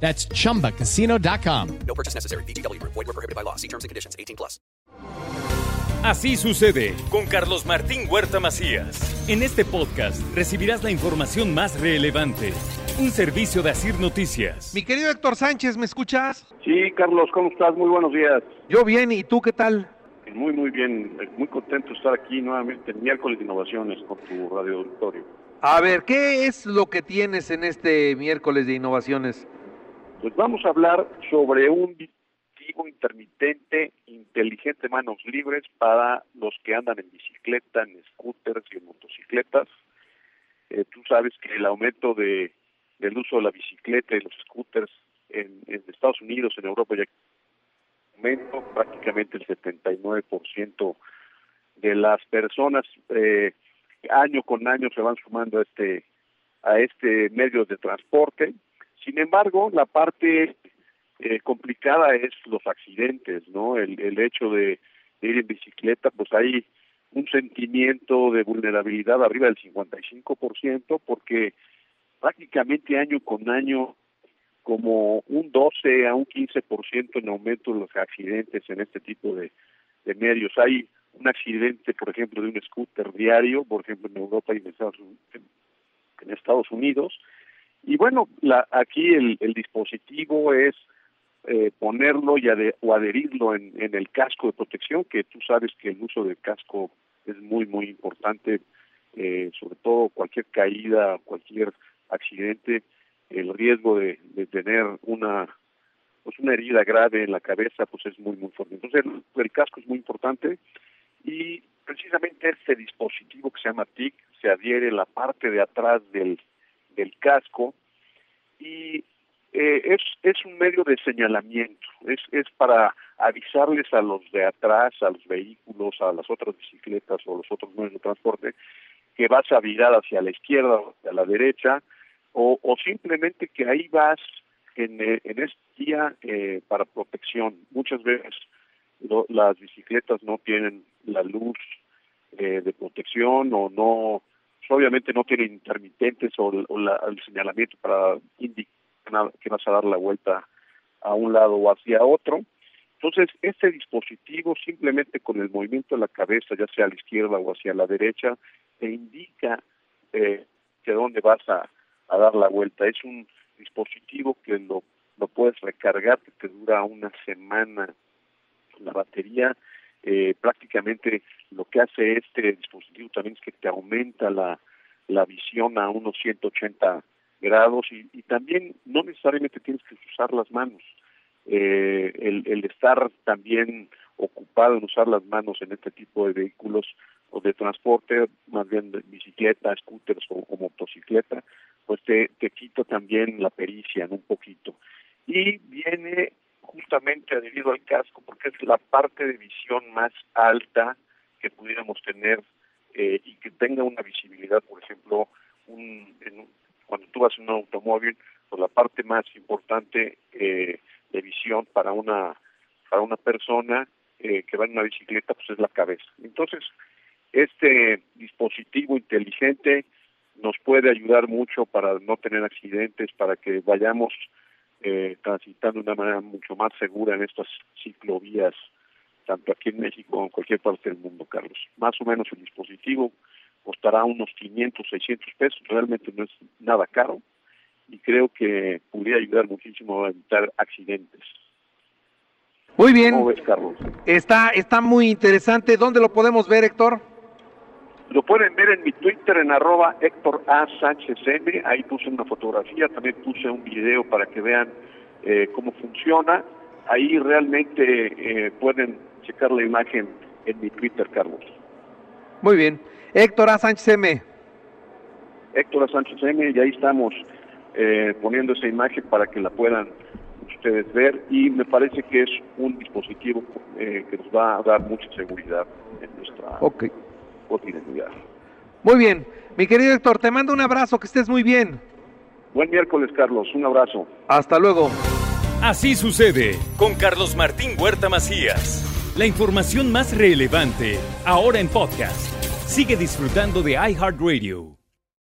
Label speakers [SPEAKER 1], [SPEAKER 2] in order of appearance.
[SPEAKER 1] That's chumbacasino.com.
[SPEAKER 2] No purchase necessary. BGW. Void were prohibited by law. See terms and conditions. 18 plus.
[SPEAKER 3] Así sucede con Carlos Martín Huerta Macías. En este podcast recibirás la información más relevante. Un servicio de Asir Noticias.
[SPEAKER 4] Mi querido Héctor Sánchez, ¿me escuchas?
[SPEAKER 5] Sí, Carlos, ¿cómo estás? Muy buenos días.
[SPEAKER 4] Yo bien, ¿y tú qué tal?
[SPEAKER 5] Muy, muy bien. Muy contento de estar aquí nuevamente en miércoles de innovaciones con tu radio auditorio.
[SPEAKER 4] A ver, ¿qué es lo que tienes en este miércoles de innovaciones?
[SPEAKER 5] Pues vamos a hablar sobre un dispositivo intermitente inteligente manos libres para los que andan en bicicleta, en scooters y en motocicletas. Eh, tú sabes que el aumento de, del uso de la bicicleta y los scooters en, en Estados Unidos, en Europa, ya aumento prácticamente el 79% de las personas eh, año con año se van sumando a este a este medio de transporte sin embargo, la parte eh, complicada es los accidentes, ¿no? El, el hecho de, ir en bicicleta, pues hay un sentimiento de vulnerabilidad arriba del 55%, porque prácticamente año con año como un 12 a un 15% en aumento de los accidentes en este tipo de, de medios. Hay un accidente, por ejemplo, de un scooter diario, por ejemplo, en Europa y en Estados, en Estados Unidos, y bueno, la, aquí el, el dispositivo es eh, ponerlo y o adherirlo en, el casco de protección, que tú sabes que el uso del casco es muy, muy importante, eh, sobre todo cualquier caída, cualquier accidente, el riesgo de, de tener una pues una herida grave en la cabeza pues es muy muy fuerte. Entonces el, el casco es muy importante y precisamente este dispositivo que se llama TIC se adhiere la parte de atrás del del casco y eh, es, es un medio de señalamiento, es, es para avisarles a los de atrás, a los vehículos, a las otras bicicletas o los otros medios de transporte que vas a virar hacia la izquierda o hacia la derecha o, simplemente que ahí vas en, eh, en este día eh, para protección. Muchas veces lo, las bicicletas no tienen la luz eh, de protección o no obviamente no tiene intermitentes o, el señalamiento para indicar que vas a dar la vuelta a un lado o hacia otro. Entonces, este dispositivo simplemente con el movimiento de la cabeza, ya sea a la izquierda o hacia la derecha, te indica eh, que dónde vas a, a, dar la vuelta. Es un dispositivo que lo, lo puedes recargar, que te dura una semana la batería eh, prácticamente lo que hace este dispositivo también es que te aumenta la, la visión a unos 180 grados y, y también no necesariamente tienes que usar las manos. Eh, el, el estar también ocupado en usar las manos en este tipo de vehículos o de transporte, más bien de bicicleta, scooters o, o motocicleta, pues te, te quita también la pericia en un poquito. Y viene justamente adherido al casco porque es la parte de visión más alta que pudiéramos tener eh, y que tenga una visibilidad, por ejemplo, un, en, cuando tú vas en un automóvil, pues la parte más importante eh, de visión para una para una persona eh, que va en una bicicleta pues es la cabeza. Entonces, este dispositivo inteligente nos puede ayudar mucho para no tener accidentes, para que vayamos eh, transitando de una manera mucho más segura en estas ciclovías, tanto aquí en México como en cualquier parte del mundo, Carlos. Más o menos el dispositivo costará unos 500, 600 pesos, realmente no es nada caro y creo que podría ayudar muchísimo a evitar accidentes.
[SPEAKER 4] Muy bien.
[SPEAKER 5] ¿Cómo ves, Carlos?
[SPEAKER 4] Está, está muy interesante. ¿Dónde lo podemos ver, Héctor?
[SPEAKER 5] Lo pueden ver en mi Twitter en arroba Héctor A. Sánchez M. Ahí puse una fotografía, también puse un video para que vean eh, cómo funciona. Ahí realmente eh, pueden checar la imagen en mi Twitter, Carlos.
[SPEAKER 4] Muy bien. Héctor A. Sánchez M.
[SPEAKER 5] Héctor A. Sánchez M. Y ahí estamos eh, poniendo esa imagen para que la puedan ustedes ver y me parece que es un dispositivo eh, que nos va a dar mucha seguridad en nuestra
[SPEAKER 4] Ok.
[SPEAKER 5] Cotidianidad.
[SPEAKER 4] Muy bien. Mi querido Héctor, te mando un abrazo, que estés muy bien.
[SPEAKER 5] Buen miércoles, Carlos. Un abrazo.
[SPEAKER 4] Hasta luego.
[SPEAKER 3] Así sucede con Carlos Martín Huerta Macías. La información más relevante, ahora en podcast. Sigue disfrutando de iHeartRadio.